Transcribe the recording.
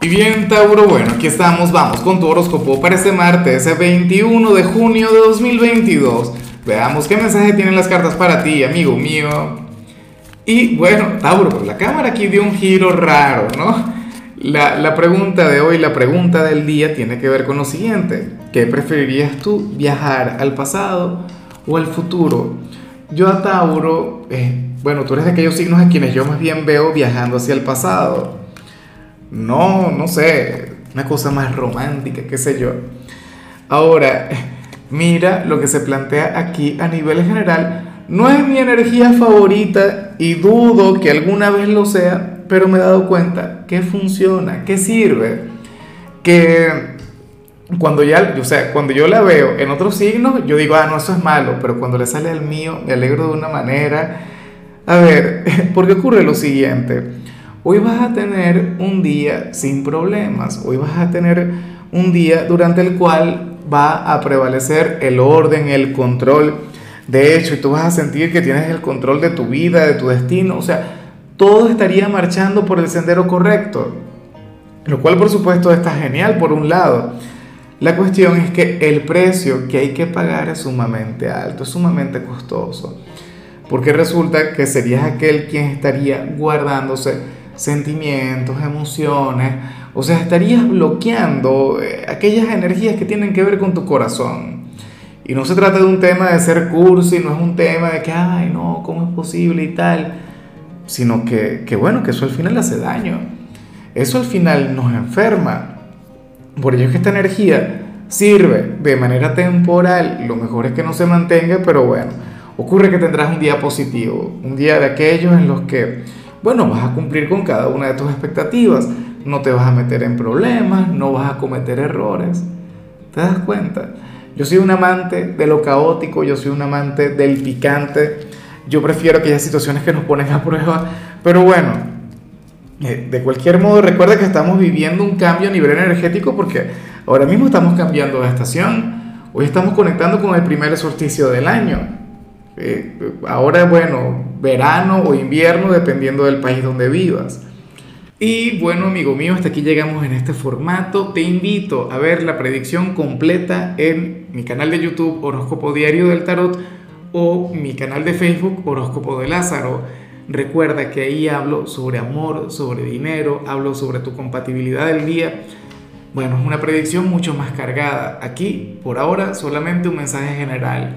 Y bien, Tauro, bueno, aquí estamos, vamos con tu horóscopo para este martes, 21 de junio de 2022. Veamos qué mensaje tienen las cartas para ti, amigo mío. Y bueno, Tauro, pues la cámara aquí dio un giro raro, ¿no? La, la pregunta de hoy, la pregunta del día tiene que ver con lo siguiente. ¿Qué preferirías tú, viajar al pasado o al futuro? Yo a Tauro, eh, bueno, tú eres de aquellos signos a quienes yo más bien veo viajando hacia el pasado no, no sé, una cosa más romántica, qué sé yo. Ahora, mira lo que se plantea aquí a nivel general. No es mi energía favorita y dudo que alguna vez lo sea, pero me he dado cuenta que funciona, que sirve, que cuando ya, o sea, cuando yo la veo en otros signos, yo digo, ah, no, eso es malo, pero cuando le sale al mío, me alegro de una manera. A ver, porque ocurre lo siguiente. Hoy vas a tener un día sin problemas, hoy vas a tener un día durante el cual va a prevalecer el orden, el control. De hecho, y tú vas a sentir que tienes el control de tu vida, de tu destino, o sea, todo estaría marchando por el sendero correcto. Lo cual, por supuesto, está genial por un lado. La cuestión es que el precio que hay que pagar es sumamente alto, es sumamente costoso. Porque resulta que serías aquel quien estaría guardándose sentimientos, emociones, o sea, estarías bloqueando eh, aquellas energías que tienen que ver con tu corazón. Y no se trata de un tema de ser cursi, no es un tema de que, ay, no, ¿cómo es posible y tal? Sino que, que bueno, que eso al final hace daño. Eso al final nos enferma. Por ello es que esta energía sirve de manera temporal. Lo mejor es que no se mantenga, pero bueno, ocurre que tendrás un día positivo, un día de aquellos en los que bueno, vas a cumplir con cada una de tus expectativas, no te vas a meter en problemas, no vas a cometer errores. ¿Te das cuenta? Yo soy un amante de lo caótico, yo soy un amante del picante, yo prefiero aquellas situaciones que nos ponen a prueba, pero bueno, eh, de cualquier modo recuerda que estamos viviendo un cambio a nivel energético porque ahora mismo estamos cambiando de estación, hoy estamos conectando con el primer solsticio del año. Eh, ahora, bueno, verano o invierno, dependiendo del país donde vivas. Y bueno, amigo mío, hasta aquí llegamos en este formato. Te invito a ver la predicción completa en mi canal de YouTube Horóscopo Diario del Tarot o mi canal de Facebook Horóscopo de Lázaro. Recuerda que ahí hablo sobre amor, sobre dinero, hablo sobre tu compatibilidad del día. Bueno, es una predicción mucho más cargada. Aquí, por ahora, solamente un mensaje general